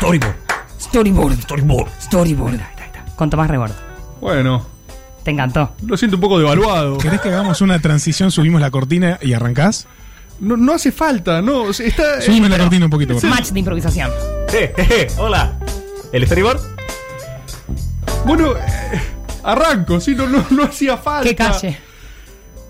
Storyboard. Storyboard. Storyboard. Storyboard. Con Tomás Rebord. Bueno, Te encantó. lo siento un poco devaluado. ¿Querés que hagamos una transición, subimos la cortina y arrancás? No, no hace falta, no. Está, Subime la cortina un poquito, por favor. Match de improvisación. Eh, eh, eh, hola. ¿El storyboard? Bueno, eh, arranco, sí, no, no, no hacía falta. Qué calle.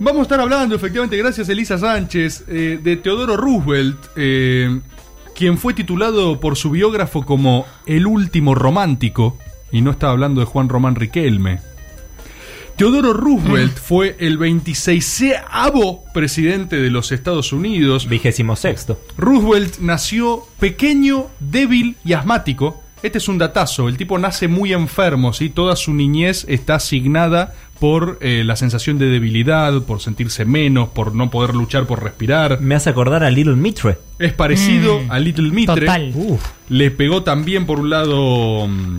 Vamos a estar hablando, efectivamente, gracias Elisa Sánchez, eh, de Teodoro Roosevelt, eh, quien fue titulado por su biógrafo como el último romántico, y no estaba hablando de Juan Román Riquelme. Teodoro Roosevelt fue el 26 presidente de los Estados Unidos. Vigésimo sexto. Roosevelt nació pequeño, débil y asmático. Este es un datazo. El tipo nace muy enfermo, ¿sí? Toda su niñez está asignada por eh, la sensación de debilidad, por sentirse menos, por no poder luchar por respirar. Me hace acordar a Little Mitre. Es parecido Mm, a Little Mitre. total. Uf. Le pegó también por un lado. mm,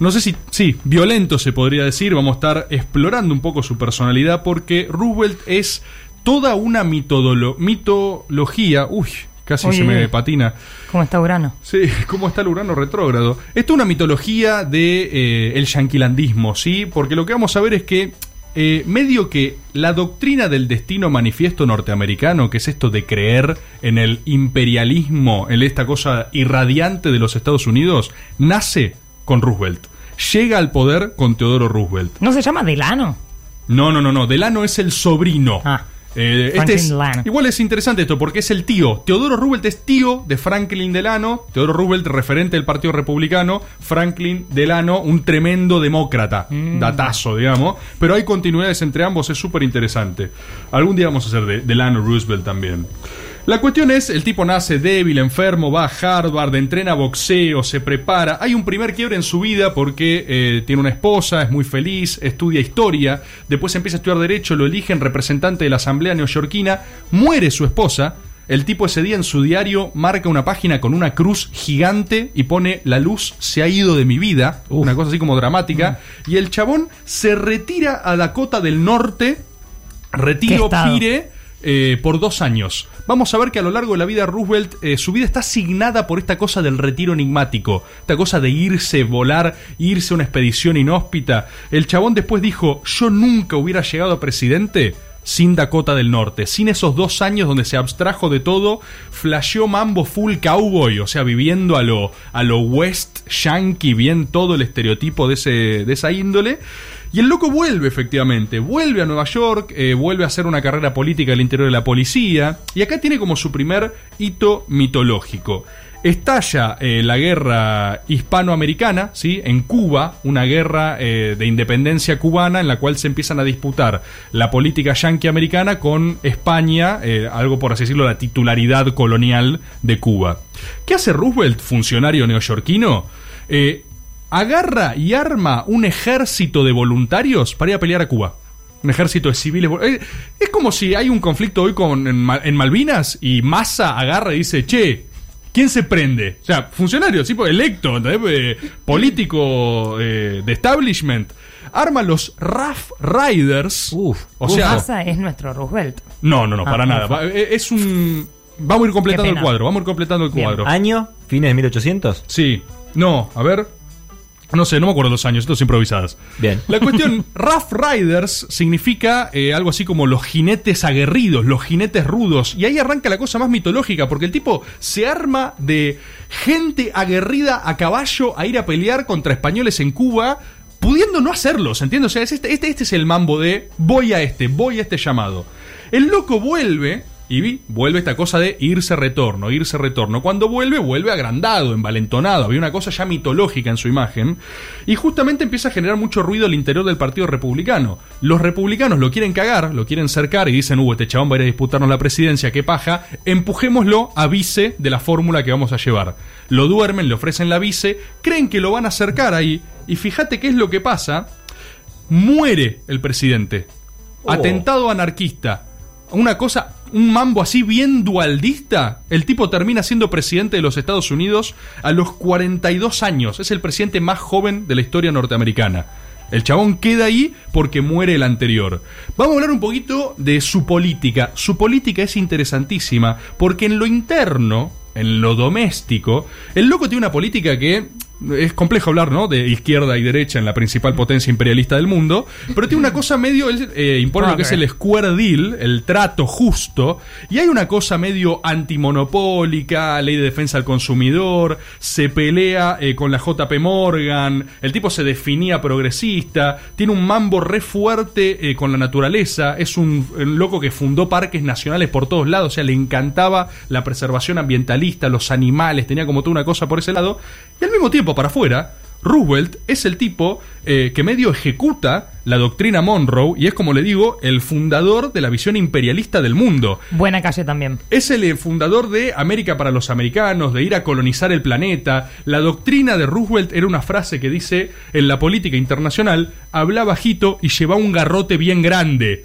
No sé si. Sí, violento se podría decir. Vamos a estar explorando un poco su personalidad porque Roosevelt es toda una mitodolo- mitología. Uy, casi se me patina. ¿Cómo está Urano? Sí, ¿cómo está el Urano retrógrado? Esto es una mitología de eh, el yanquilandismo, ¿sí? Porque lo que vamos a ver es que eh, medio que la doctrina del destino manifiesto norteamericano, que es esto de creer en el imperialismo, en esta cosa irradiante de los Estados Unidos, nace con Roosevelt. Llega al poder con Teodoro Roosevelt. ¿No se llama Delano? No, no, no, no. Delano es el sobrino. Ah. Eh, este es- igual es interesante esto porque es el tío. Teodoro Roosevelt es tío de Franklin Delano. Teodoro Roosevelt, referente del Partido Republicano. Franklin Delano, un tremendo demócrata. Mm. Datazo, digamos. Pero hay continuidades entre ambos, es súper interesante. Algún día vamos a hacer de Delano Roosevelt también. La cuestión es, el tipo nace débil, enfermo, va a Harvard, entrena boxeo, se prepara. Hay un primer quiebre en su vida porque eh, tiene una esposa, es muy feliz, estudia historia, después empieza a estudiar derecho, lo eligen representante de la Asamblea Neoyorquina, muere su esposa. El tipo ese día en su diario marca una página con una cruz gigante y pone la luz se ha ido de mi vida, una cosa así como dramática, y el chabón se retira a Dakota del Norte, retiro pire, eh, por dos años. Vamos a ver que a lo largo de la vida Roosevelt, eh, su vida está asignada por esta cosa del retiro enigmático, esta cosa de irse, volar, irse a una expedición inhóspita. El chabón después dijo, yo nunca hubiera llegado a presidente sin Dakota del Norte, sin esos dos años donde se abstrajo de todo, flasheó mambo full cowboy, o sea, viviendo a lo, a lo West Yankee, bien todo el estereotipo de, ese, de esa índole. Y el loco vuelve, efectivamente. Vuelve a Nueva York, eh, vuelve a hacer una carrera política al interior de la policía. Y acá tiene como su primer hito mitológico. Estalla eh, la guerra hispanoamericana, ¿sí? En Cuba, una guerra eh, de independencia cubana en la cual se empiezan a disputar la política yanqui-americana con España, algo por así decirlo, la titularidad colonial de Cuba. ¿Qué hace Roosevelt, funcionario neoyorquino? Agarra y arma un ejército de voluntarios para ir a pelear a Cuba. Un ejército de civiles. eh, Es como si hay un conflicto hoy con, en, Ma- en Malvinas y Massa agarra y dice, che, ¿quién se prende? O sea, funcionario, tipo electo. Eh, político eh, de establishment. Arma los Rough Riders. Uf. o sea, Massa es nuestro Roosevelt. no, no, no, Ah, para nada. Va- eh, Es un... Vamos a ir completando el cuadro, vamos a ir completando el Bien. cuadro. ¿Año? ¿Fines de 1800? Sí. No, a ver. No sé, no me acuerdo los años, esto es improvisadas. Bien. La cuestión, Rough Riders significa eh, algo así como los jinetes aguerridos, los jinetes rudos. Y ahí arranca la cosa más mitológica, porque el tipo se arma de gente aguerrida a caballo a ir a pelear contra españoles en Cuba, pudiendo no hacerlo, ¿se entiende? O sea, es este, este, este es el mambo de voy a este, voy a este llamado. El loco vuelve. Y vi, vuelve esta cosa de irse retorno, irse retorno. Cuando vuelve, vuelve agrandado, envalentonado. Había una cosa ya mitológica en su imagen. Y justamente empieza a generar mucho ruido al interior del Partido Republicano. Los republicanos lo quieren cagar, lo quieren cercar y dicen, uh, este chabón va a ir a disputarnos la presidencia, qué paja. Empujémoslo a vice de la fórmula que vamos a llevar. Lo duermen, le ofrecen la vice, creen que lo van a acercar ahí. Y fíjate qué es lo que pasa. Muere el presidente. Oh. Atentado anarquista. Una cosa, un mambo así bien dualdista. El tipo termina siendo presidente de los Estados Unidos a los 42 años. Es el presidente más joven de la historia norteamericana. El chabón queda ahí porque muere el anterior. Vamos a hablar un poquito de su política. Su política es interesantísima porque en lo interno en lo doméstico, el loco tiene una política que es complejo hablar, ¿no? De izquierda y derecha en la principal potencia imperialista del mundo, pero tiene una cosa medio, él eh, impone lo que es el square deal, el trato justo, y hay una cosa medio antimonopólica, ley de defensa al consumidor, se pelea eh, con la JP Morgan, el tipo se definía progresista, tiene un mambo re fuerte eh, con la naturaleza, es un, un loco que fundó parques nacionales por todos lados, o sea, le encantaba la preservación ambientalista, los animales, tenía como toda una cosa por ese lado, y al mismo tiempo para afuera, Roosevelt es el tipo eh, que medio ejecuta la doctrina Monroe y es, como le digo, el fundador de la visión imperialista del mundo. Buena calle también. Es el eh, fundador de América para los americanos, de ir a colonizar el planeta. La doctrina de Roosevelt era una frase que dice, en la política internacional, habla bajito y lleva un garrote bien grande.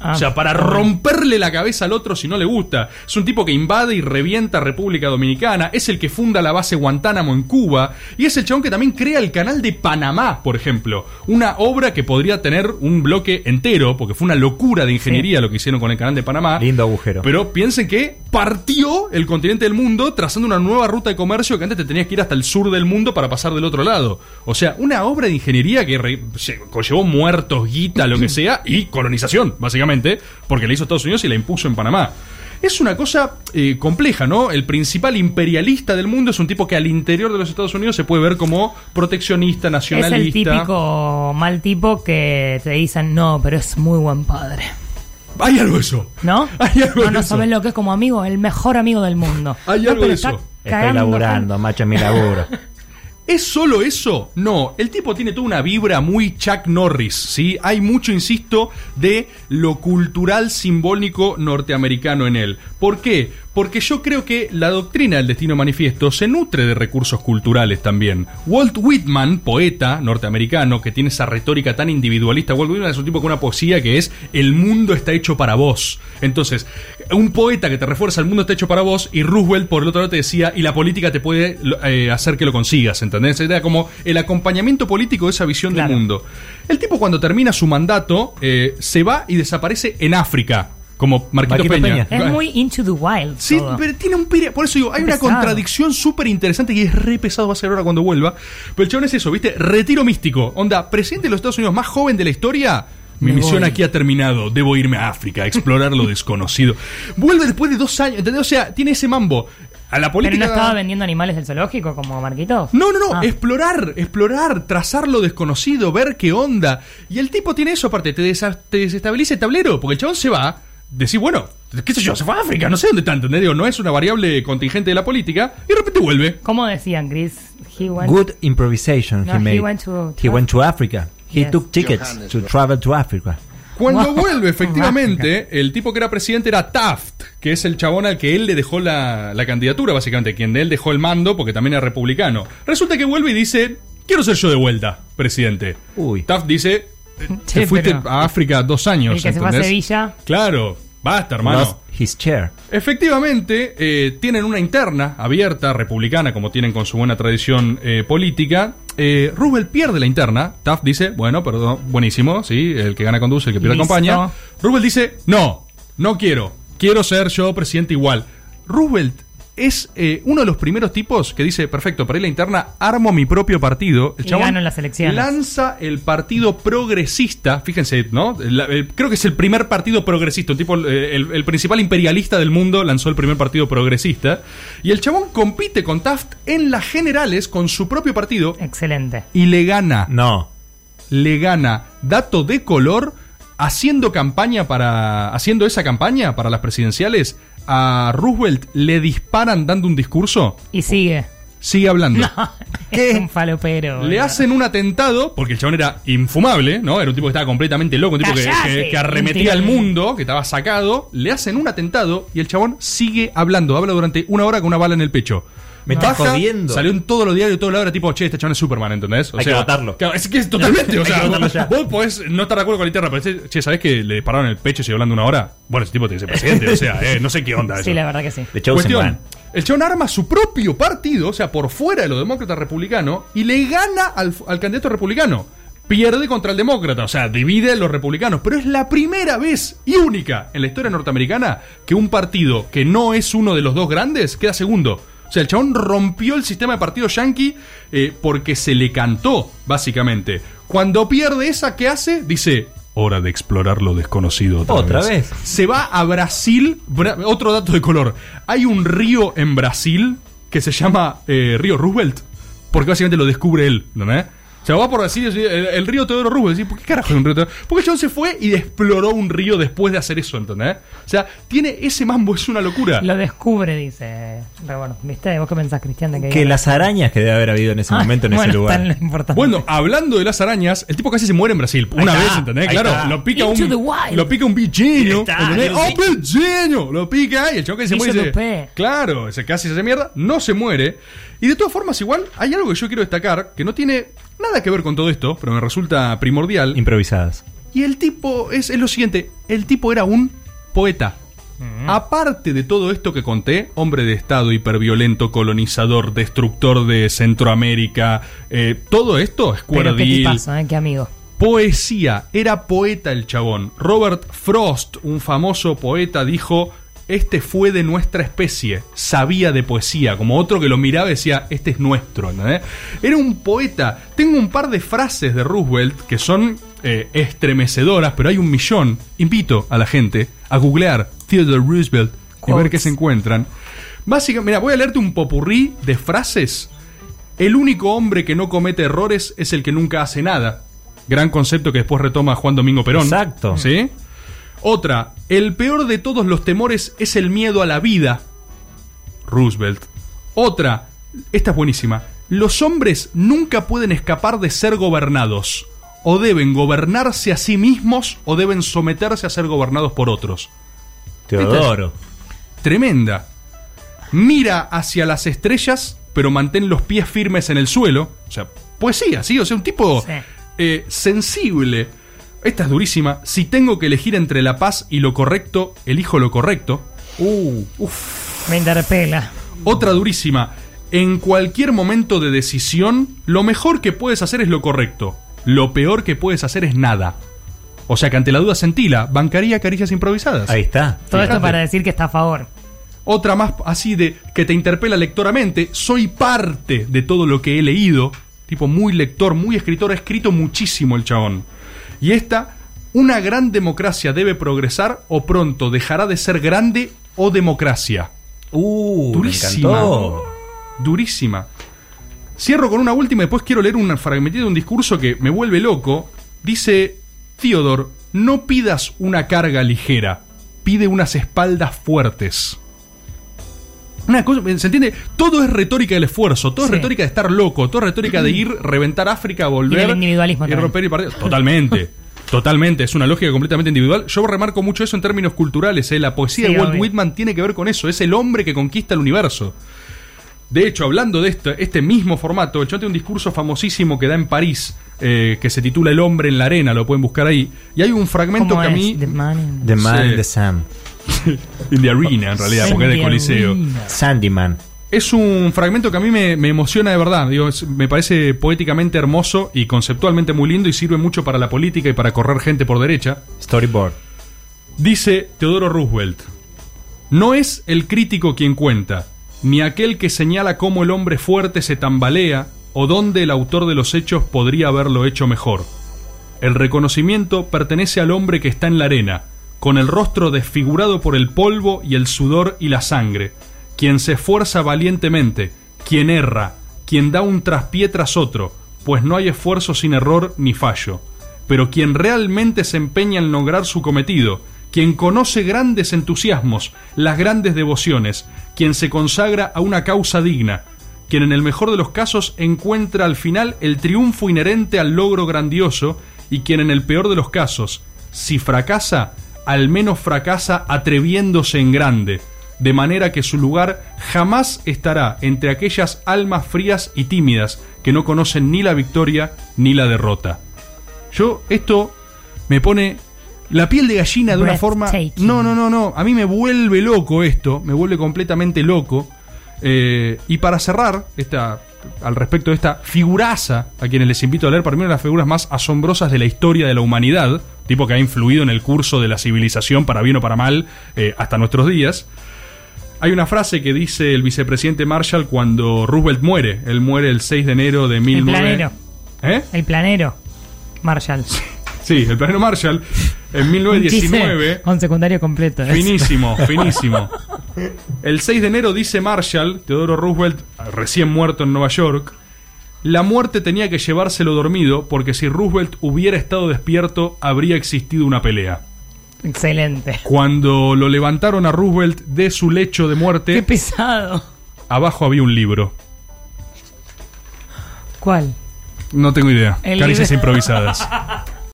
Ah, o sea, para romperle la cabeza al otro si no le gusta. Es un tipo que invade y revienta República Dominicana. Es el que funda la base Guantánamo en Cuba. Y es el chabón que también crea el canal de Panamá, por ejemplo. Una obra que podría tener un bloque entero, porque fue una locura de ingeniería lo que hicieron con el canal de Panamá. Lindo agujero. Pero piensen que partió el continente del mundo trazando una nueva ruta de comercio que antes te tenías que ir hasta el sur del mundo para pasar del otro lado. O sea, una obra de ingeniería que re- se- conllevó muertos, guita, lo que sea, y colonización, básicamente, porque la hizo Estados Unidos y la impuso en Panamá. Es una cosa eh, compleja, ¿no? El principal imperialista del mundo es un tipo que al interior de los Estados Unidos se puede ver como proteccionista, Es nacionalista. el típico mal tipo que te dicen, no, pero es muy buen padre. Hay algo de eso. ¿No? Hay algo no, no eso. sabes lo que es como amigo, el mejor amigo del mundo. Hay No, algo de está eso. Estoy laburando, macho, en mi laburo. ¿Es solo eso? No, el tipo tiene toda una vibra muy Chuck Norris, ¿sí? Hay mucho, insisto, de lo cultural simbólico norteamericano en él. ¿Por qué? Porque yo creo que la doctrina del destino manifiesto se nutre de recursos culturales también. Walt Whitman, poeta norteamericano, que tiene esa retórica tan individualista, Walt Whitman es un tipo con una poesía que es el mundo está hecho para vos. Entonces, un poeta que te refuerza el mundo está hecho para vos y Roosevelt por el otro lado te decía y la política te puede eh, hacer que lo consigas, ¿entendés? Era como el acompañamiento político de esa visión Claro. del mundo. El tipo cuando termina su mandato eh, se va y desaparece en África, como Marquito, Marquito Peña. Peña. Es muy into the wild. Sí, todo. pero tiene un pire- Por eso digo, hay una pesado. contradicción súper interesante que es re pesado, va a ser ahora cuando vuelva. Pero el chabón es eso, ¿viste? Retiro místico. Onda, presidente de los Estados Unidos más joven de la historia. Mi Me misión voy. aquí ha terminado. Debo irme a África, a explorar lo desconocido. Vuelve después de dos años, ¿entendés? O sea, tiene ese mambo. A la Pero política. no estaba vendiendo animales del zoológico como Marquitos. No, no, no, Ah. explorar, explorar, trazar lo desconocido, ver qué onda. Y el tipo tiene eso aparte, te, desa- te desestabiliza el tablero, porque el chabón se va, decís, bueno, qué sé yo, se fue a África, no sé dónde tanto, ¿entendés? Digo, no es una variable contingente de la política, y de repente vuelve. ¿Cómo decían, Chris? He went- Good improvisation No, he he made. went to- He went to Africa. He Yes. took tickets to travel to Africa. Cuando Wow. vuelve, efectivamente, el tipo que era presidente era Taft, que es el chabón al que él le dejó la, la candidatura, básicamente, quien de él dejó el mando porque también era republicano. Resulta que vuelve y dice, quiero ser yo de vuelta, presidente. Uy. Taft dice, te fuiste pero- a África dos años. El que se fue a. Sevilla. Claro, basta, hermano. Lost his chair. Efectivamente, eh, tienen una interna abierta, republicana, como tienen con su buena tradición eh, política. Eh, Roosevelt pierde la interna. Taft dice, bueno, perdón, buenísimo, sí, el que gana conduce, el que pierde Listo. acompaña. Roosevelt dice, no, no quiero, quiero ser yo presidente igual. Roosevelt es eh, uno de los primeros tipos que dice, perfecto, para ir a la interna, armo mi propio partido. El Y chabón gano las elecciones. Lanza el partido progresista, fíjense, ¿no? La- el- creo que es el primer partido progresista, un tipo, eh, el, el principal imperialista del mundo lanzó el primer partido progresista. Y el chabón compite con Taft en las generales con su propio partido Excelente. y le gana No. le gana dato de color haciendo campaña para haciendo esa campaña para las presidenciales a Roosevelt le disparan dando un discurso Y sigue. sigue hablando. Es un falopero. le hacen un atentado porque el chabón era infumable no era un tipo que estaba completamente loco un tipo que- que arremetía al mundo que estaba sacado. Le hacen un atentado y el chabón sigue hablando. Habla durante una hora con una bala en el pecho Me estás jodiendo. Salió en todos los diarios, toda la hora, tipo, che, este chabón es Superman, ¿entendés? O Hay que votarlo. Claro, es que es totalmente, o sea, vos, podés no estar de acuerdo con la interna, pero che, che, ¿sabés que le dispararon el pecho y sigue hablando una hora? Bueno, ese tipo tiene que ser presidente, o sea, eh, no sé qué onda eso. Sí, la verdad que sí. The Cuestión, el chabón arma su propio partido, o sea, por fuera de los demócratas republicanos, y le gana al, al candidato republicano. pierde contra el demócrata, o sea, divide a los republicanos. Pero es la primera vez y única en la historia norteamericana que un partido que no es uno de los dos grandes queda segundo. O sea, el chabón rompió el sistema de partido yankee eh, porque se le cantó, básicamente. Cuando pierde esa, ¿qué hace? Dice, hora de explorar lo desconocido otra, Otra vez. Se va a Brasil. Bra- otro dato de color. Hay un río en Brasil que se llama eh, Río Roosevelt. Porque básicamente lo descubre él, ¿no? O sea, va por Brasil y dice, el, el río Teodoro Roosevelt. Dice, ¿Por qué carajo es un río Teodoro? Porque el chabón se fue y exploró un río después de hacer eso, ¿entendés? O sea, tiene ese mambo, es una locura. Lo descubre, dice. Pero bueno, ¿viste? ¿Vos qué pensás, Cristian? De que Que las arañas que debe haber habido en ese Ah, momento en bueno, ese lugar. tan lo importante. Bueno, hablando de las arañas, el tipo casi se muere en Brasil. Una vez, ¿entendés? Claro, está. lo pica Into un. the wild. Lo pica un sí. ¡Oh! Lo pica y el chabón que se Hizo muere. Claro, ese casi se hace mierda. No se muere. Y de todas formas, igual, hay algo que yo quiero destacar que no tiene nada que ver con todo esto, pero me resulta primordial. Improvisadas. Y el tipo es, es lo siguiente: el tipo era un poeta. Aparte de todo esto que conté, hombre de Estado, hiperviolento, colonizador, destructor de Centroamérica, eh, todo esto, Pero Square qué tipazo, ¿eh? Qué amigo. poesía, era poeta el chabón. Robert Frost, un famoso poeta, dijo, este fue de nuestra especie, sabía de poesía, como otro que lo miraba y decía, este es nuestro. ¿entendés? Era un poeta. Tengo un par de frases de Roosevelt que son eh, estremecedoras, pero hay un millón. Invito a la gente a googlear Theodore Roosevelt y ver qué se encuentran. Básicamente, mira, voy a leerte un popurrí de frases el único hombre que no comete errores es el que nunca hace nada. Gran concepto que después retoma Juan Domingo Perón. Exacto. ¿Sí? Otra, el peor de todos los temores es el miedo a la vida. Roosevelt. Otra, esta es buenísima. Los hombres nunca pueden escapar de ser gobernados. O deben gobernarse a sí mismos o deben someterse a ser gobernados por otros. Teodoro. Tremenda. Mira hacia las estrellas, pero mantén los pies firmes en el suelo. O sea, poesía, ¿sí? O sea, un tipo Sí. eh, sensible. Esta es durísima. Si tengo que elegir entre la paz y lo correcto, elijo lo correcto. Uh, uf. Me interpela. Otra durísima. En cualquier momento de decisión, lo mejor que puedes hacer es lo correcto. Lo peor que puedes hacer es nada. O sea que ante la duda sentila, bancaría caricias improvisadas. Ahí está. Todo esto para decir que está a favor. Otra más así de que te interpela lectoramente. Soy parte de todo lo que he leído. Tipo muy lector, muy escritor. Ha escrito muchísimo el chabón. Y esta, una gran democracia debe progresar o pronto dejará de ser grande o democracia. Uh, me Durísima. encantó. Durísima. Cierro con una última y después quiero leer un fragmentito de un discurso que me vuelve loco. Dice, Theodore, no pidas una carga ligera, pide unas espaldas fuertes. Una cosa, ¿se entiende? Todo es retórica del esfuerzo, todo Sí. es retórica de estar loco, todo es retórica de ir, reventar África, volver. del individualismo y también. romper y partir. Totalmente. Totalmente, es una lógica completamente individual. Yo remarco mucho eso en términos culturales. ¿eh? La poesía Sí, de Walt obvio. Whitman tiene que ver con eso. Es el hombre que conquista el universo. De hecho, hablando de este, este mismo formato, el tiene un discurso famosísimo que da en París, eh, que se titula El hombre en la arena, lo pueden buscar ahí. Y hay un fragmento ¿Cómo que a mí. The man in- The Man Sí. in the Sand. In the arena, en realidad, porque es de The Coliseo. Sandyman. Es un fragmento que a mí me, me emociona de verdad. Digo, es- me parece poéticamente hermoso y conceptualmente muy lindo y sirve mucho para la política y para correr gente por derecha. Storyboard. Dice Teodoro Roosevelt, no es el crítico quien cuenta, ni aquel que señala cómo el hombre fuerte se tambalea o dónde el autor de los hechos podría haberlo hecho mejor. El reconocimiento pertenece al hombre que está en la arena, con el rostro desfigurado por el polvo y el sudor y la sangre, quien se esfuerza valientemente, quien erra, quien da un traspié tras otro, pues no hay esfuerzo sin error ni fallo, pero quien realmente se empeña en lograr su cometido, quien conoce grandes entusiasmos, las grandes devociones, quien se consagra a una causa digna, quien en el mejor de los casos encuentra al final el triunfo inherente al logro grandioso y quien en el peor de los casos, si fracasa, al menos fracasa atreviéndose en grande, de manera que su lugar jamás estará entre aquellas almas frías y tímidas que no conocen ni la victoria ni la derrota. Yo, esto me pone la piel de gallina de una forma. No, no, no, no. A mí me vuelve loco esto. Me vuelve completamente loco. Eh, y para cerrar esta, al respecto de esta figuraza, a quienes les invito a leer, para mí una de las figuras más asombrosas de la historia de la humanidad, tipo que ha influido en el curso de la civilización, para bien o para mal, eh, hasta nuestros días. Hay una frase que dice el vicepresidente Marshall cuando Roosevelt muere. Él muere el 6 de enero de El 19... planero. ¿Eh? El planero. Marshall. Sí, el planero Marshall en Un 1919... chiste Con secundario completo. ¿eh? Finísimo, finísimo. El 6 de enero dice Marshall, Teodoro Roosevelt, recién muerto en Nueva York, la muerte tenía que llevárselo dormido porque si Roosevelt hubiera estado despierto habría existido una pelea. Excelente. Cuando lo levantaron a Roosevelt de su lecho de Qué muerte, pesado. abajo había un libro. ¿Cuál? No tengo idea. Caricias libro. improvisadas.